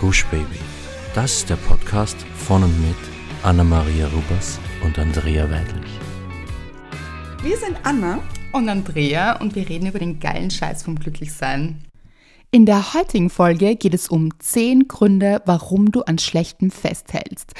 Gush Baby. Das ist der Podcast von und mit Anna-Maria Rubers und Andrea Weidlich. Wir sind Anna und Andrea und wir reden über den geilen Scheiß vom Glücklichsein. In der heutigen Folge geht es um 10 Gründe, warum du an Schlechtem festhältst.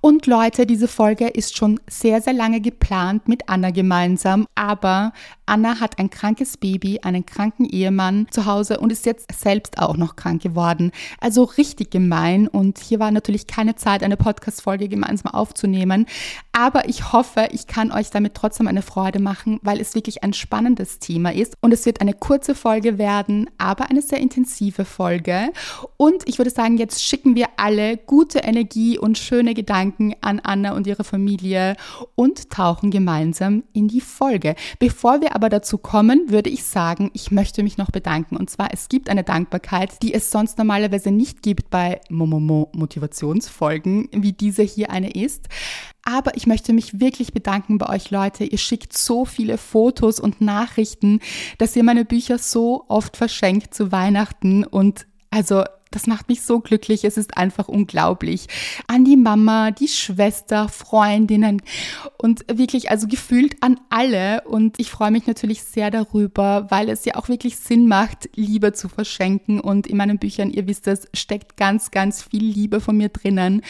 Und Leute, diese Folge ist schon sehr, sehr lange geplant mit Anna gemeinsam, aber Anna hat ein krankes Baby, einen kranken Ehemann zu Hause und ist jetzt selbst auch noch krank geworden. Also richtig gemein und hier war natürlich keine Zeit, eine Podcast-Folge gemeinsam aufzunehmen. Aber ich hoffe, ich kann euch damit trotzdem eine Freude machen, weil es wirklich ein spannendes Thema ist und es wird eine kurze Folge werden, aber eine sehr intensive Folge. Und ich würde sagen, jetzt schicken wir alle gute Energie und schöne Gedanken an Anna und ihre Familie und tauchen gemeinsam in die Folge. Bevor wir aber dazu kommen, würde ich sagen, ich möchte mich noch bedanken. Und zwar, es gibt eine Dankbarkeit, die es sonst normalerweise nicht gibt bei Momomo Motivationsfolgen, wie diese hier eine ist. Aber ich möchte mich wirklich bedanken bei euch Leute. Ihr schickt so viele Fotos und Nachrichten, dass ihr meine Bücher so oft verschenkt zu Weihnachten und also das macht mich so glücklich. Es ist einfach unglaublich. An die Mama, die Schwester, Freundinnen und wirklich also gefühlt an alle. Und ich freue mich natürlich sehr darüber, weil es ja auch wirklich Sinn macht, Liebe zu verschenken. Und in meinen Büchern, ihr wisst es, steckt ganz, ganz viel Liebe von mir drinnen.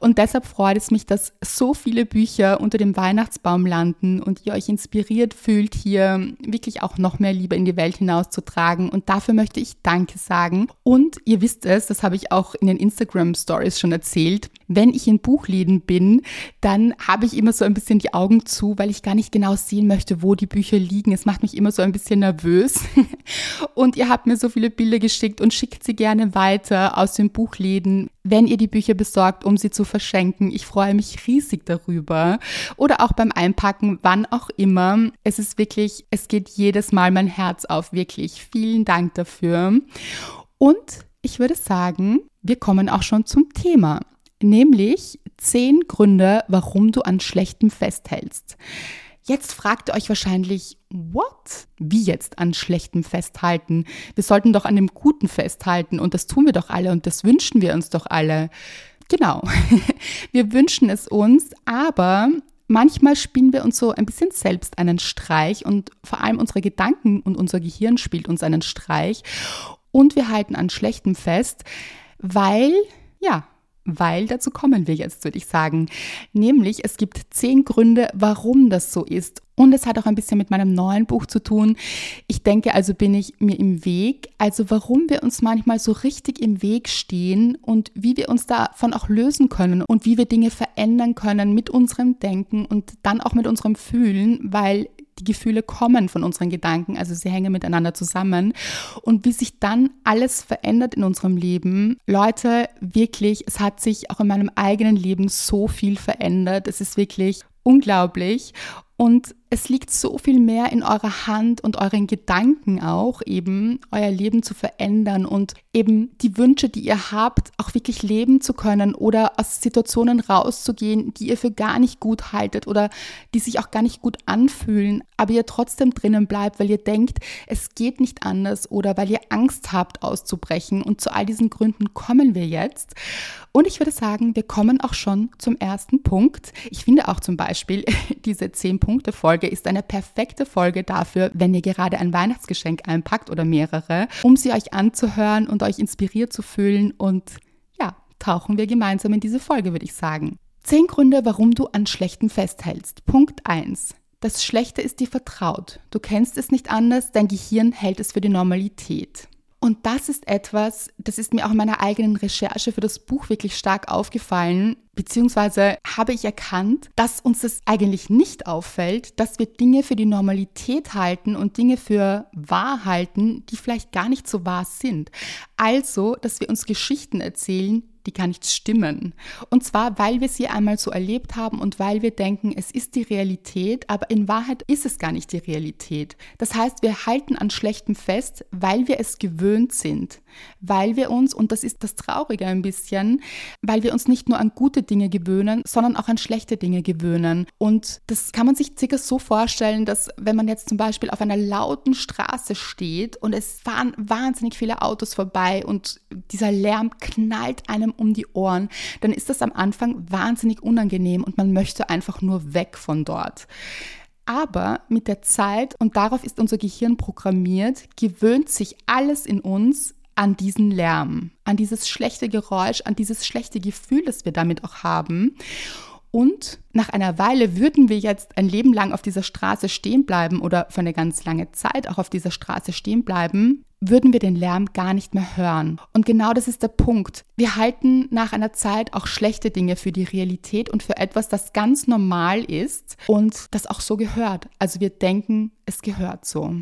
Und deshalb freut es mich, dass so viele Bücher unter dem Weihnachtsbaum landen und ihr euch inspiriert fühlt, hier wirklich auch noch mehr Liebe in die Welt hinauszutragen. Und dafür möchte ich Danke sagen. Und ihr wisst es, das habe ich auch in den Instagram Stories schon erzählt. Wenn ich in Buchläden bin, dann habe ich immer so ein bisschen die Augen zu, weil ich gar nicht genau sehen möchte, wo die Bücher liegen. Es macht mich immer so ein bisschen nervös. Und ihr habt mir so viele Bilder geschickt und schickt sie gerne weiter aus den Buchläden, wenn ihr die Bücher besorgt, um sie zu verschenken. Ich freue mich riesig darüber. Oder auch beim Einpacken, wann auch immer. Es ist wirklich, es geht jedes Mal mein Herz auf. Wirklich. Vielen Dank dafür. Und ich würde sagen, wir kommen auch schon zum Thema, nämlich zehn Gründe, warum du an Schlechtem festhältst. Jetzt fragt ihr euch wahrscheinlich, what? Wie jetzt an Schlechtem festhalten? Wir sollten doch an dem Guten festhalten und das tun wir doch alle und das wünschen wir uns doch alle. Genau, wir wünschen es uns, aber manchmal spielen wir uns so ein bisschen selbst einen Streich und vor allem unsere Gedanken und unser Gehirn spielt uns einen Streich und wir halten an Schlechtem fest, weil, ja, weil dazu kommen wir jetzt, würde ich sagen. Nämlich, es gibt zehn Gründe, warum das so ist. Und es hat auch ein bisschen mit meinem neuen Buch zu tun. Ich denke, also bin ich mir im Weg. Also warum wir uns manchmal so richtig im Weg stehen und wie wir uns davon auch lösen können und wie wir Dinge verändern können mit unserem Denken und dann auch mit unserem Fühlen, weil die Gefühle kommen von unseren Gedanken, also sie hängen miteinander zusammen. Und wie sich dann alles verändert in unserem Leben. Leute, wirklich, es hat sich auch in meinem eigenen Leben so viel verändert. Es ist wirklich unglaublich. Und es liegt so viel mehr in eurer Hand und euren Gedanken auch, eben euer Leben zu verändern und eben die Wünsche, die ihr habt, auch wirklich leben zu können oder aus Situationen rauszugehen, die ihr für gar nicht gut haltet oder die sich auch gar nicht gut anfühlen, aber ihr trotzdem drinnen bleibt, weil ihr denkt, es geht nicht anders oder weil ihr Angst habt auszubrechen. Und zu all diesen Gründen kommen wir jetzt. Und ich würde sagen, wir kommen auch schon zum ersten Punkt. Ich finde auch zum Beispiel diese zehn Punkte Folge ist eine perfekte Folge dafür, wenn ihr gerade ein Weihnachtsgeschenk einpackt oder mehrere, um sie euch anzuhören und euch inspiriert zu fühlen und ja, tauchen wir gemeinsam in diese Folge, würde ich sagen. Zehn Gründe, warum du an Schlechten festhältst. Punkt 1. Das Schlechte ist dir vertraut. Du kennst es nicht anders, dein Gehirn hält es für die Normalität. Und das ist etwas, das ist mir auch in meiner eigenen Recherche für das Buch wirklich stark aufgefallen, beziehungsweise habe ich erkannt, dass uns das eigentlich nicht auffällt, dass wir Dinge für die Normalität halten und Dinge für wahr halten, die vielleicht gar nicht so wahr sind. Also, dass wir uns Geschichten erzählen, die gar nicht stimmen. Und zwar, weil wir sie einmal so erlebt haben und weil wir denken, es ist die Realität, aber in Wahrheit ist es gar nicht die Realität. Das heißt, wir halten an Schlechtem fest, weil wir es gewöhnt sind. weil wir uns, und das ist das Traurige ein bisschen, weil wir uns nicht nur an gute Dinge gewöhnen, sondern auch an schlechte Dinge gewöhnen. Und das kann man sich circa so vorstellen, dass wenn man jetzt zum Beispiel auf einer lauten Straße steht und es fahren wahnsinnig viele Autos vorbei und dieser Lärm knallt einem um die Ohren, dann ist das am Anfang wahnsinnig unangenehm und man möchte einfach nur weg von dort. Aber mit der Zeit, und darauf ist unser Gehirn programmiert, gewöhnt sich alles in uns an diesen Lärm, an dieses schlechte Geräusch, an dieses schlechte Gefühl, das wir damit auch haben. Und nach einer Weile würden wir jetzt ein Leben lang auf dieser Straße stehen bleiben oder für eine ganz lange Zeit auch auf dieser Straße stehen bleiben, würden wir den Lärm gar nicht mehr hören. Und genau das ist der Punkt. Wir halten nach einer Zeit auch schlechte Dinge für die Realität und für etwas, das ganz normal ist und das auch so gehört. Also wir denken, es gehört so.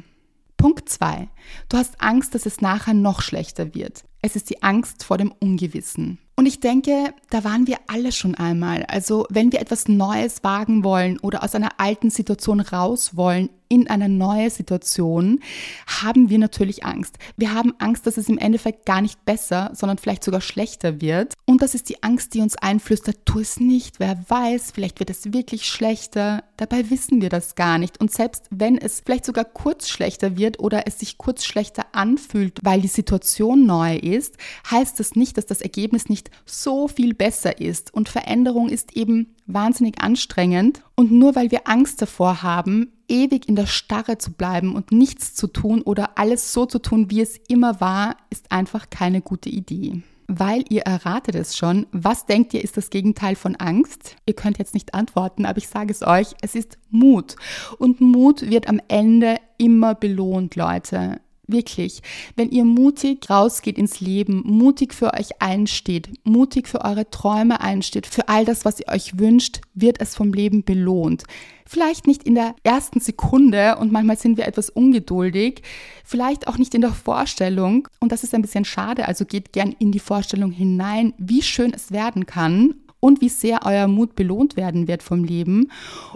Punkt 2. Du hast Angst, dass es nachher noch schlechter wird. Es ist die Angst vor dem Ungewissen. Und ich denke, da waren wir alle schon einmal. Also wenn wir etwas Neues wagen wollen oder aus einer alten Situation raus wollen in eine neue Situation, haben wir natürlich Angst. Wir haben Angst, dass es im Endeffekt gar nicht besser, sondern vielleicht sogar schlechter wird. Und das ist die Angst, die uns einflüstert, tu es nicht, wer weiß, vielleicht wird es wirklich schlechter. Dabei wissen wir das gar nicht. Und selbst wenn es vielleicht sogar kurz schlechter wird oder es sich kurz schlechter anfühlt, weil die Situation neu ist, heißt das nicht, dass das Ergebnis nicht so viel besser ist. Und Veränderung ist eben wahnsinnig anstrengend. Und nur weil wir Angst davor haben, ewig in der Starre zu bleiben und nichts zu tun oder alles so zu tun, wie es immer war, ist einfach keine gute Idee. Weil ihr erratet es schon, was denkt ihr ist das Gegenteil von Angst? Ihr könnt jetzt nicht antworten, aber ich sage es euch, es ist Mut. Und Mut wird am Ende immer belohnt, Leute. Wirklich, wenn ihr mutig rausgeht ins Leben, mutig für euch einsteht, mutig für eure Träume einsteht, für all das, was ihr euch wünscht, wird es vom Leben belohnt. Vielleicht nicht in der ersten Sekunde und manchmal sind wir etwas ungeduldig, vielleicht auch nicht in der Vorstellung und das ist ein bisschen schade, also geht gern in die Vorstellung hinein, wie schön es werden kann und wie sehr euer Mut belohnt werden wird vom Leben.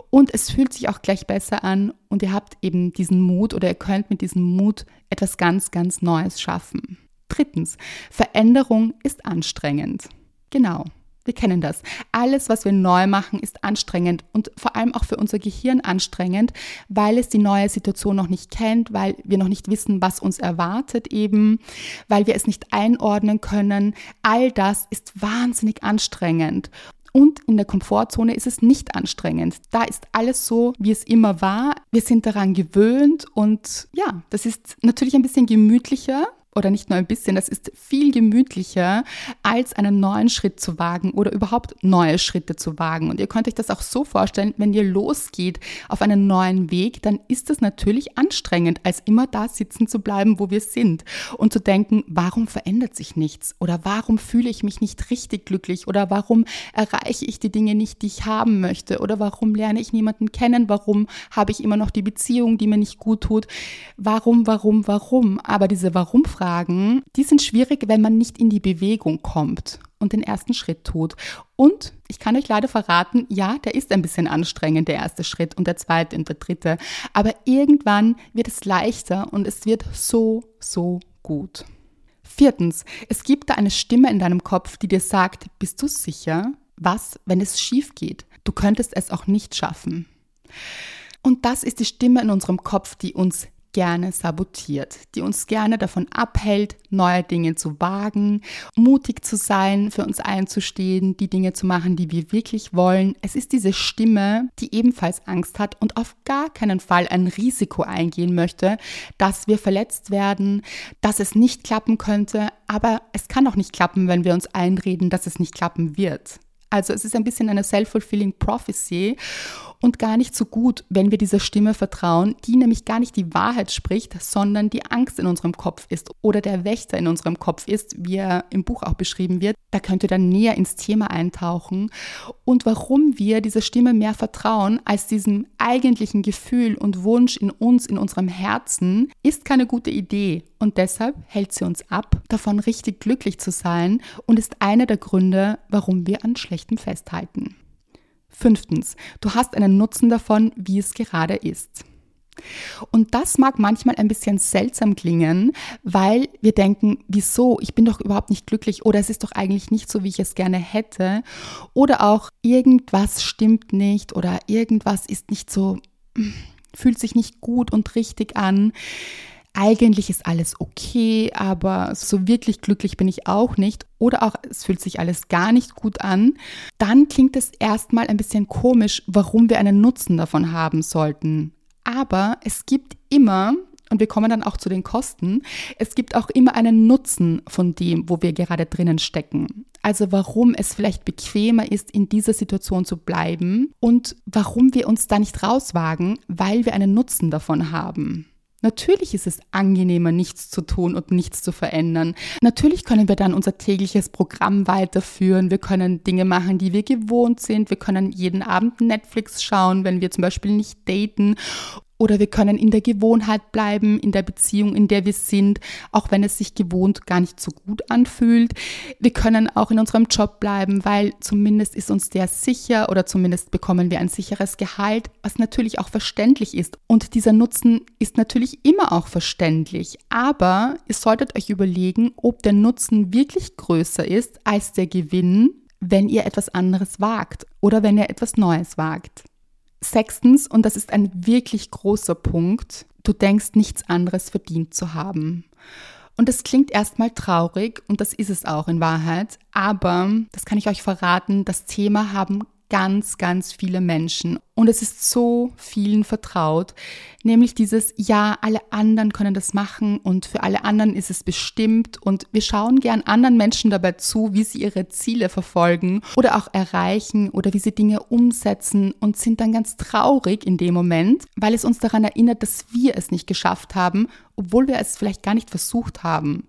Und es fühlt sich auch gleich besser an und ihr habt eben diesen Mut oder ihr könnt mit diesem Mut etwas ganz, ganz Neues schaffen. Drittens, Veränderung ist anstrengend. Genau. Wir kennen das. Alles, was wir neu machen, ist anstrengend und vor allem auch für unser Gehirn anstrengend, weil es die neue Situation noch nicht kennt, weil wir noch nicht wissen, was uns erwartet eben, weil wir es nicht einordnen können. All das ist wahnsinnig anstrengend. Und in der Komfortzone ist es nicht anstrengend. Da ist alles so, wie es immer war. Wir sind daran gewöhnt und ja, das ist natürlich ein bisschen gemütlicher, oder nicht nur ein bisschen, das ist viel gemütlicher, als einen neuen Schritt zu wagen oder überhaupt neue Schritte zu wagen. Und ihr könnt euch das auch so vorstellen, wenn ihr losgeht auf einen neuen Weg, dann ist es natürlich anstrengend, als immer da sitzen zu bleiben, wo wir sind und zu denken, warum verändert sich nichts? Oder warum fühle ich mich nicht richtig glücklich? Oder warum erreiche ich die Dinge nicht, die ich haben möchte? Oder warum lerne ich niemanden kennen, warum habe ich immer noch die Beziehung, die mir nicht gut tut, warum, warum, warum. Aber diese Warum-Frage Fragen, die sind schwierig, wenn man nicht in die Bewegung kommt und den ersten Schritt tut. Und ich kann euch leider verraten, ja, der ist ein bisschen anstrengend, der erste Schritt und der zweite und der dritte. Aber irgendwann wird es leichter und es wird so, so gut. Viertens, es gibt da eine Stimme in deinem Kopf, die dir sagt, bist du sicher? Was, wenn es schief geht? Du könntest es auch nicht schaffen. Und das ist die Stimme in unserem Kopf, die uns gerne sabotiert, die uns gerne davon abhält, neue Dinge zu wagen, mutig zu sein, für uns einzustehen, die Dinge zu machen, die wir wirklich wollen. Es ist diese Stimme, die ebenfalls Angst hat und auf gar keinen Fall ein Risiko eingehen möchte, dass wir verletzt werden, dass es nicht klappen könnte, aber es kann auch nicht klappen, wenn wir uns einreden, dass es nicht klappen wird. Also es ist ein bisschen eine self-fulfilling prophecy und gar nicht so gut, wenn wir dieser Stimme vertrauen, die nämlich gar nicht die Wahrheit spricht, sondern die Angst in unserem Kopf ist oder der Wächter in unserem Kopf ist, wie er im Buch auch beschrieben wird. Da könnt ihr dann näher ins Thema eintauchen und warum wir dieser Stimme mehr vertrauen als diesem eigentlichen Gefühl und Wunsch in uns, in unserem Herzen, ist keine gute Idee. Und deshalb hält sie uns ab, davon richtig glücklich zu sein und ist einer der Gründe, warum wir an Schlechtem festhalten. Fünftens, du hast einen Nutzen davon, wie es gerade ist. Und das mag manchmal ein bisschen seltsam klingen, weil wir denken, wieso, ich bin doch überhaupt nicht glücklich oder es ist doch eigentlich nicht so, wie ich es gerne hätte. Oder auch irgendwas stimmt nicht oder irgendwas ist nicht so, fühlt sich nicht gut und richtig an. Eigentlich ist alles okay, aber so wirklich glücklich bin ich auch nicht. Oder auch es fühlt sich alles gar nicht gut an. Dann klingt es erstmal ein bisschen komisch, warum wir einen Nutzen davon haben sollten. Aber es gibt immer, und wir kommen dann auch zu den Kosten, es gibt auch immer einen Nutzen von dem, wo wir gerade drinnen stecken. Also warum es vielleicht bequemer ist, in dieser Situation zu bleiben und warum wir uns da nicht rauswagen, weil wir einen Nutzen davon haben. Natürlich ist es angenehmer, nichts zu tun und nichts zu verändern. Natürlich können wir dann unser tägliches Programm weiterführen. Wir können Dinge machen, die wir gewohnt sind. Wir können jeden Abend Netflix schauen, wenn wir zum Beispiel nicht daten. Oder wir können in der Gewohnheit bleiben, in der Beziehung, in der wir sind, auch wenn es sich gewohnt gar nicht so gut anfühlt. Wir können auch in unserem Job bleiben, weil zumindest ist uns der sicher oder zumindest bekommen wir ein sicheres Gehalt, was natürlich auch verständlich ist. Und dieser Nutzen ist natürlich immer auch verständlich. Aber ihr solltet euch überlegen, ob der Nutzen wirklich größer ist als der Gewinn, wenn ihr etwas anderes wagt oder wenn ihr etwas Neues wagt. Sechstens, und das ist ein wirklich großer Punkt, du denkst nichts anderes verdient zu haben. Und das klingt erstmal traurig und das ist es auch in Wahrheit, aber das kann ich euch verraten, das Thema haben ganz, ganz viele Menschen. Und es ist so vielen vertraut, nämlich dieses, ja, alle anderen können das machen und für alle anderen ist es bestimmt. Und wir schauen gern anderen Menschen dabei zu, wie sie ihre Ziele verfolgen oder auch erreichen oder wie sie Dinge umsetzen und sind dann ganz traurig in dem Moment, weil es uns daran erinnert, dass wir es nicht geschafft haben obwohl wir es vielleicht gar nicht versucht haben.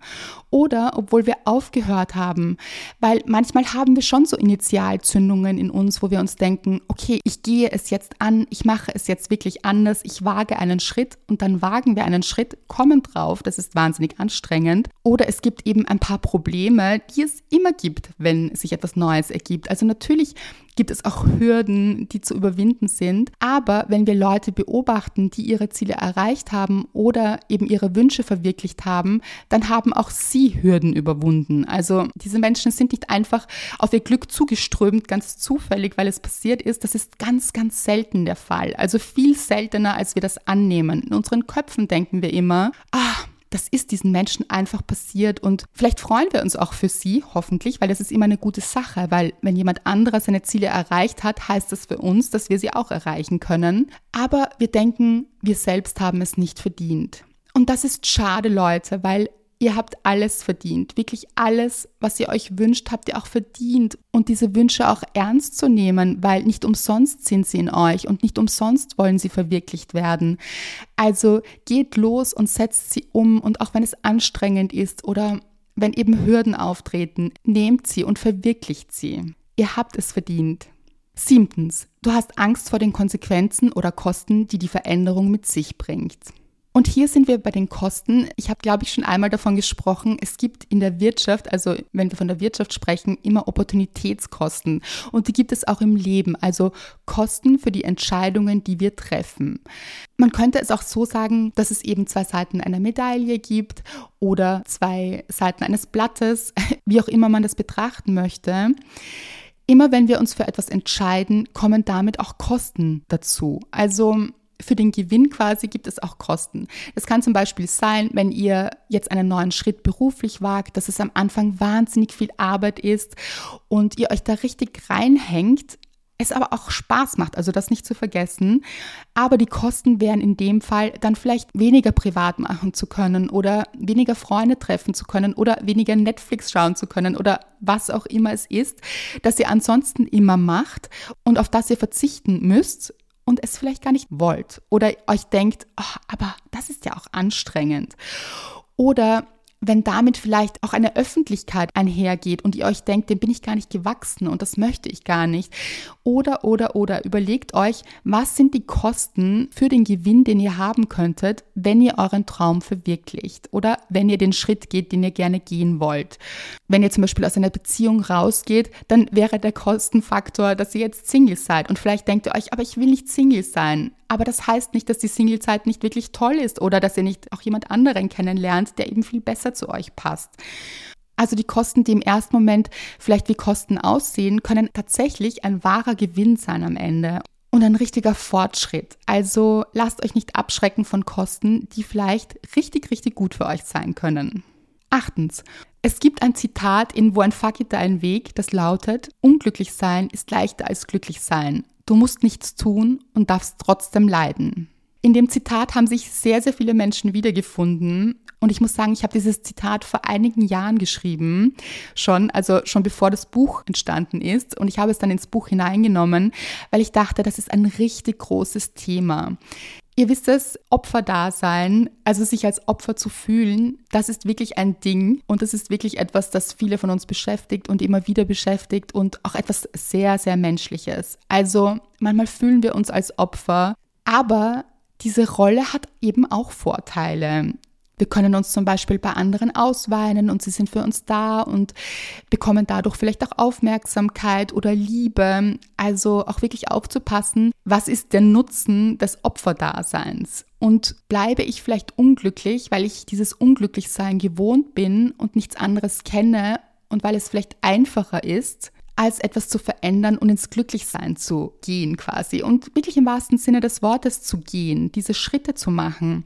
Oder obwohl wir aufgehört haben, weil manchmal haben wir schon so Initialzündungen in uns, wo wir uns denken, okay, ich gehe es jetzt an, ich mache es jetzt wirklich anders, ich wage einen Schritt und dann wagen wir einen Schritt, kommen drauf, das ist wahnsinnig anstrengend oder es gibt eben ein paar Probleme, die es immer gibt, wenn sich etwas Neues ergibt. Also natürlich gibt es auch Hürden, die zu überwinden sind. Aber wenn wir Leute beobachten, die ihre Ziele erreicht haben oder eben ihre Wünsche verwirklicht haben, dann haben auch sie Hürden überwunden. Also diese Menschen sind nicht einfach auf ihr Glück zugeströmt, ganz zufällig, weil es passiert ist. Das ist ganz, ganz selten der Fall. Also viel seltener, als wir das annehmen. In unseren Köpfen denken wir immer, ah, das ist diesen Menschen einfach passiert und vielleicht freuen wir uns auch für sie, hoffentlich, weil das ist immer eine gute Sache, weil wenn jemand anderer seine Ziele erreicht hat, heißt das für uns, dass wir sie auch erreichen können. Aber wir denken, wir selbst haben es nicht verdient. Und das ist schade, Leute, weil Ihr habt alles verdient. Wirklich alles, was ihr euch wünscht, habt ihr auch verdient. Und diese Wünsche auch ernst zu nehmen, weil nicht umsonst sind sie in euch und nicht umsonst wollen sie verwirklicht werden. Also geht los und setzt sie um. Und auch wenn es anstrengend ist oder wenn eben Hürden auftreten, nehmt sie und verwirklicht sie. Ihr habt es verdient. Siebtens, du hast Angst vor den Konsequenzen oder Kosten, die die Veränderung mit sich bringt. Und hier sind wir bei den Kosten. Ich habe, glaube ich, schon einmal davon gesprochen. Es gibt in der Wirtschaft, also wenn wir von der Wirtschaft sprechen, immer Opportunitätskosten. Und die gibt es auch im Leben, also Kosten für die Entscheidungen, die wir treffen. Man könnte es auch so sagen, dass es eben zwei Seiten einer Medaille gibt oder zwei Seiten eines Blattes, wie auch immer man das betrachten möchte. Immer wenn wir uns für etwas entscheiden, kommen damit auch Kosten dazu. Also für den Gewinn quasi gibt es auch Kosten. Es kann zum Beispiel sein, wenn ihr jetzt einen neuen Schritt beruflich wagt, dass es am Anfang wahnsinnig viel Arbeit ist und ihr euch da richtig reinhängt, es aber auch Spaß macht, also das nicht zu vergessen. Aber die Kosten wären in dem Fall dann vielleicht weniger privat machen zu können oder weniger Freunde treffen zu können oder weniger Netflix schauen zu können oder was auch immer es ist, das ihr ansonsten immer macht und auf das ihr verzichten müsst, und es vielleicht gar nicht wollt oder euch denkt, oh, aber das ist ja auch anstrengend. Oder wenn damit vielleicht auch eine Öffentlichkeit einhergeht und ihr euch denkt, dem bin ich gar nicht gewachsen und das möchte ich gar nicht. Oder, oder, oder überlegt euch, was sind die Kosten für den Gewinn, den ihr haben könntet, wenn ihr euren Traum verwirklicht oder wenn ihr den Schritt geht, den ihr gerne gehen wollt. Wenn ihr zum Beispiel aus einer Beziehung rausgeht, dann wäre der Kostenfaktor, dass ihr jetzt Single seid und vielleicht denkt ihr euch, aber ich will nicht Single sein. Aber das heißt nicht, dass die Singlezeit nicht wirklich toll ist oder dass ihr nicht auch jemand anderen kennenlernt, der eben viel besser zu euch passt. Also die Kosten, die im ersten Moment vielleicht wie Kosten aussehen, können tatsächlich ein wahrer Gewinn sein am Ende und ein richtiger Fortschritt. Also lasst euch nicht abschrecken von Kosten, die vielleicht richtig, richtig gut für euch sein können. Achtens. Es gibt ein Zitat in Wo ein Fakita ein Weg, das lautet, unglücklich sein ist leichter als glücklich sein. Du musst nichts tun und darfst trotzdem leiden. In dem Zitat haben sich sehr, sehr viele Menschen wiedergefunden und ich muss sagen, ich habe dieses Zitat vor einigen Jahren geschrieben, schon, also schon bevor das Buch entstanden ist. Und ich habe es dann ins Buch hineingenommen, weil ich dachte, das ist ein richtig großes Thema. Ihr wisst es, Opferdasein, also sich als Opfer zu fühlen, das ist wirklich ein Ding und das ist wirklich etwas, das viele von uns beschäftigt und immer wieder beschäftigt und auch etwas sehr, sehr Menschliches. Also manchmal fühlen wir uns als Opfer, aber diese Rolle hat eben auch Vorteile. Wir können uns zum Beispiel bei anderen ausweinen und sie sind für uns da und bekommen dadurch vielleicht auch Aufmerksamkeit oder Liebe. Also auch wirklich aufzupassen, was ist der Nutzen des Opferdaseins? Und bleibe ich vielleicht unglücklich, weil ich dieses Unglücklichsein gewohnt bin und nichts anderes kenne und weil es vielleicht einfacher ist, als etwas zu verändern und ins Glücklichsein zu gehen quasi und wirklich im wahrsten Sinne des Wortes zu gehen, diese Schritte zu machen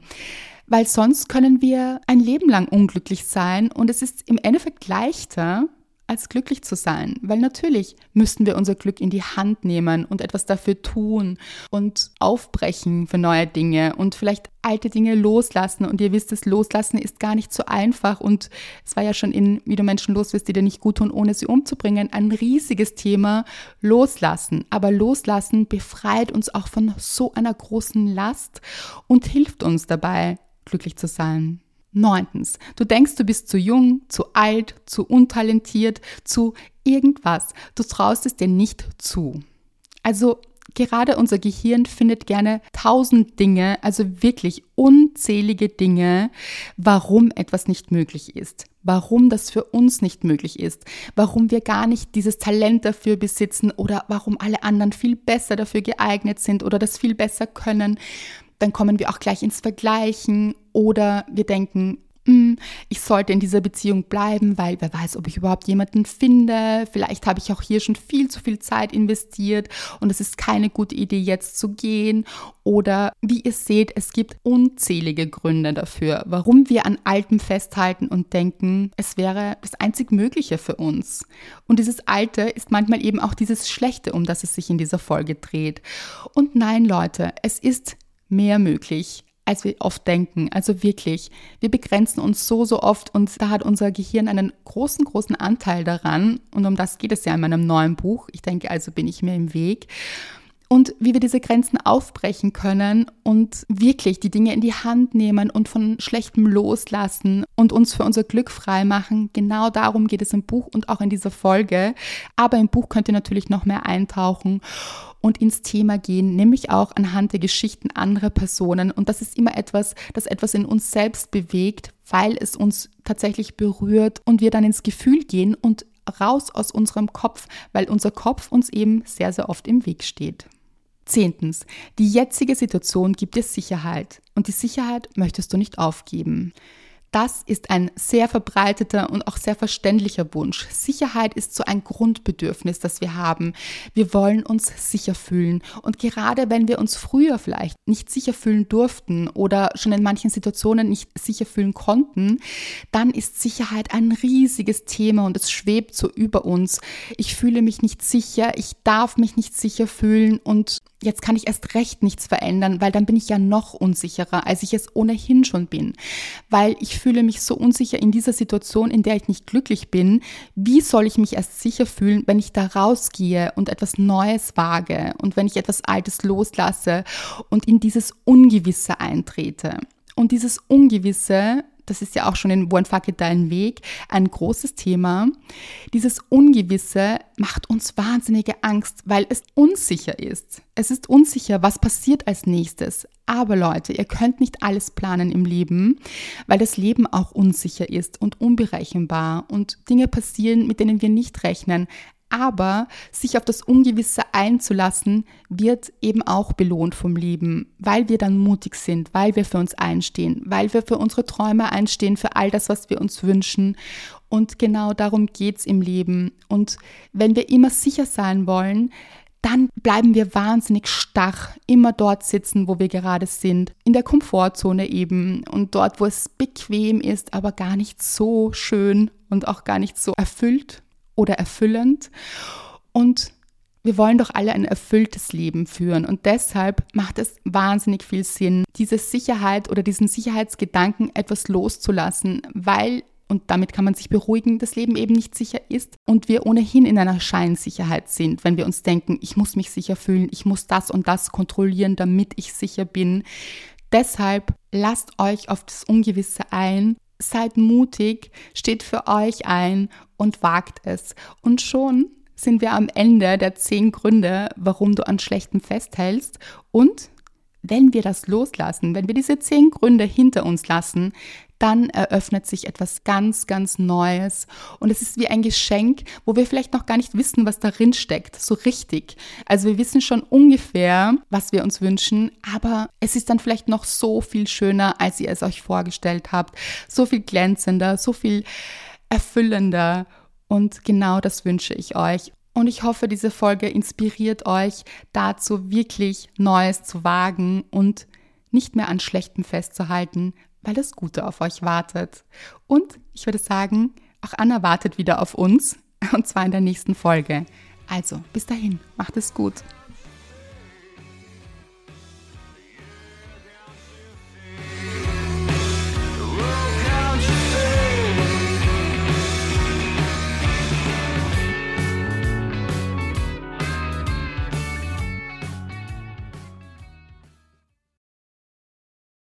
weil sonst können wir ein Leben lang unglücklich sein und es ist im Endeffekt leichter, als glücklich zu sein. Weil natürlich müssten wir unser Glück in die Hand nehmen und etwas dafür tun und aufbrechen für neue Dinge und vielleicht alte Dinge loslassen. Und ihr wisst, das Loslassen ist gar nicht so einfach. Und es war ja schon in Wie du Menschen loswirst, die dir nicht gut tun, ohne sie umzubringen, ein riesiges Thema. Loslassen. Aber Loslassen befreit uns auch von so einer großen Last und hilft uns dabei, glücklich zu sein. Neuntens, du denkst, du bist zu jung, zu alt, zu untalentiert, zu irgendwas. Du traust es dir nicht zu. Also gerade unser Gehirn findet gerne tausend Dinge, also wirklich unzählige Dinge, warum etwas nicht möglich ist, warum das für uns nicht möglich ist, warum wir gar nicht dieses Talent dafür besitzen oder warum alle anderen viel besser dafür geeignet sind oder das viel besser können dann kommen wir auch gleich ins Vergleichen oder wir denken, hm, ich sollte in dieser Beziehung bleiben, weil wer weiß, ob ich überhaupt jemanden finde. Vielleicht habe ich auch hier schon viel zu viel Zeit investiert und es ist keine gute Idee, jetzt zu gehen. Oder wie ihr seht, es gibt unzählige Gründe dafür, warum wir an Altem festhalten und denken, es wäre das einzig Mögliche für uns. Und dieses Alte ist manchmal eben auch dieses Schlechte, um das es sich in dieser Folge dreht. Und nein, Leute, es ist mehr möglich, als wir oft denken. Also wirklich, wir begrenzen uns so, so oft und da hat unser Gehirn einen großen, großen Anteil daran. Und um das geht es ja in meinem neuen Buch. Ich denke, also bin ich mir im Weg. Und wie wir diese Grenzen aufbrechen können und wirklich die Dinge in die Hand nehmen und von Schlechtem loslassen und uns für unser Glück frei machen. Genau darum geht es im Buch und auch in dieser Folge. Aber im Buch könnt ihr natürlich noch mehr eintauchen und ins Thema gehen, nämlich auch anhand der Geschichten anderer Personen. Und das ist immer etwas, das etwas in uns selbst bewegt, weil es uns tatsächlich berührt und wir dann ins Gefühl gehen und raus aus unserem Kopf, weil unser Kopf uns eben sehr, sehr oft im Weg steht. Zehntens, die jetzige Situation gibt dir Sicherheit und die Sicherheit möchtest du nicht aufgeben. Das ist ein sehr verbreiteter und auch sehr verständlicher Wunsch. Sicherheit ist so ein Grundbedürfnis, das wir haben. Wir wollen uns sicher fühlen. Und gerade wenn wir uns früher vielleicht nicht sicher fühlen durften oder schon in manchen Situationen nicht sicher fühlen konnten, dann ist Sicherheit ein riesiges Thema und es schwebt so über uns. Ich fühle mich nicht sicher, ich darf mich nicht sicher fühlen und jetzt kann ich erst recht nichts verändern, weil dann bin ich ja noch unsicherer, als ich es ohnehin schon bin. Weil ich fühle mich so unsicher in dieser Situation, in der ich nicht glücklich bin. Wie soll ich mich erst sicher fühlen, wenn ich da rausgehe und etwas Neues wage und wenn ich etwas Altes loslasse und in dieses Ungewisse eintrete? Und dieses Ungewisse das ist ja auch schon in One Fuck It Dein Weg ein großes Thema. Dieses Ungewisse macht uns wahnsinnige Angst, weil es unsicher ist. Es ist unsicher, was passiert als nächstes. Aber Leute, ihr könnt nicht alles planen im Leben, weil das Leben auch unsicher ist und unberechenbar und Dinge passieren, mit denen wir nicht rechnen. Aber sich auf das Ungewisse einzulassen, wird eben auch belohnt vom Leben, weil wir dann mutig sind, weil wir für uns einstehen, weil wir für unsere Träume einstehen, für all das, was wir uns wünschen. Und genau darum geht es im Leben. Und wenn wir immer sicher sein wollen, dann bleiben wir wahnsinnig starr, immer dort sitzen, wo wir gerade sind, in der Komfortzone eben und dort, wo es bequem ist, aber gar nicht so schön und auch gar nicht so erfüllt oder erfüllend. Und wir wollen doch alle ein erfülltes Leben führen und deshalb macht es wahnsinnig viel Sinn, diese Sicherheit oder diesen Sicherheitsgedanken etwas loszulassen, weil und damit kann man sich beruhigen, das Leben eben nicht sicher ist und wir ohnehin in einer Scheinsicherheit sind, wenn wir uns denken, ich muss mich sicher fühlen, ich muss das und das kontrollieren, damit ich sicher bin. Deshalb lasst euch auf das Ungewisse ein, seid mutig, steht für euch ein und wagt es. Und schon sind wir am Ende der zehn Gründe, warum du an Schlechtem festhältst und wenn wir das loslassen, wenn wir diese zehn Gründe hinter uns lassen, dann eröffnet sich etwas ganz, ganz Neues. Und es ist wie ein Geschenk, wo wir vielleicht noch gar nicht wissen, was darin steckt, so richtig. Also wir wissen schon ungefähr, was wir uns wünschen, aber es ist dann vielleicht noch so viel schöner, als ihr es euch vorgestellt habt. So viel glänzender, so viel erfüllender. Und genau das wünsche ich euch. Und ich hoffe, diese Folge inspiriert euch dazu, wirklich Neues zu wagen und nicht mehr an Schlechtem festzuhalten, weil das Gute auf euch wartet. Und ich würde sagen, auch Anna wartet wieder auf uns, und zwar in der nächsten Folge. Also, bis dahin, macht es gut.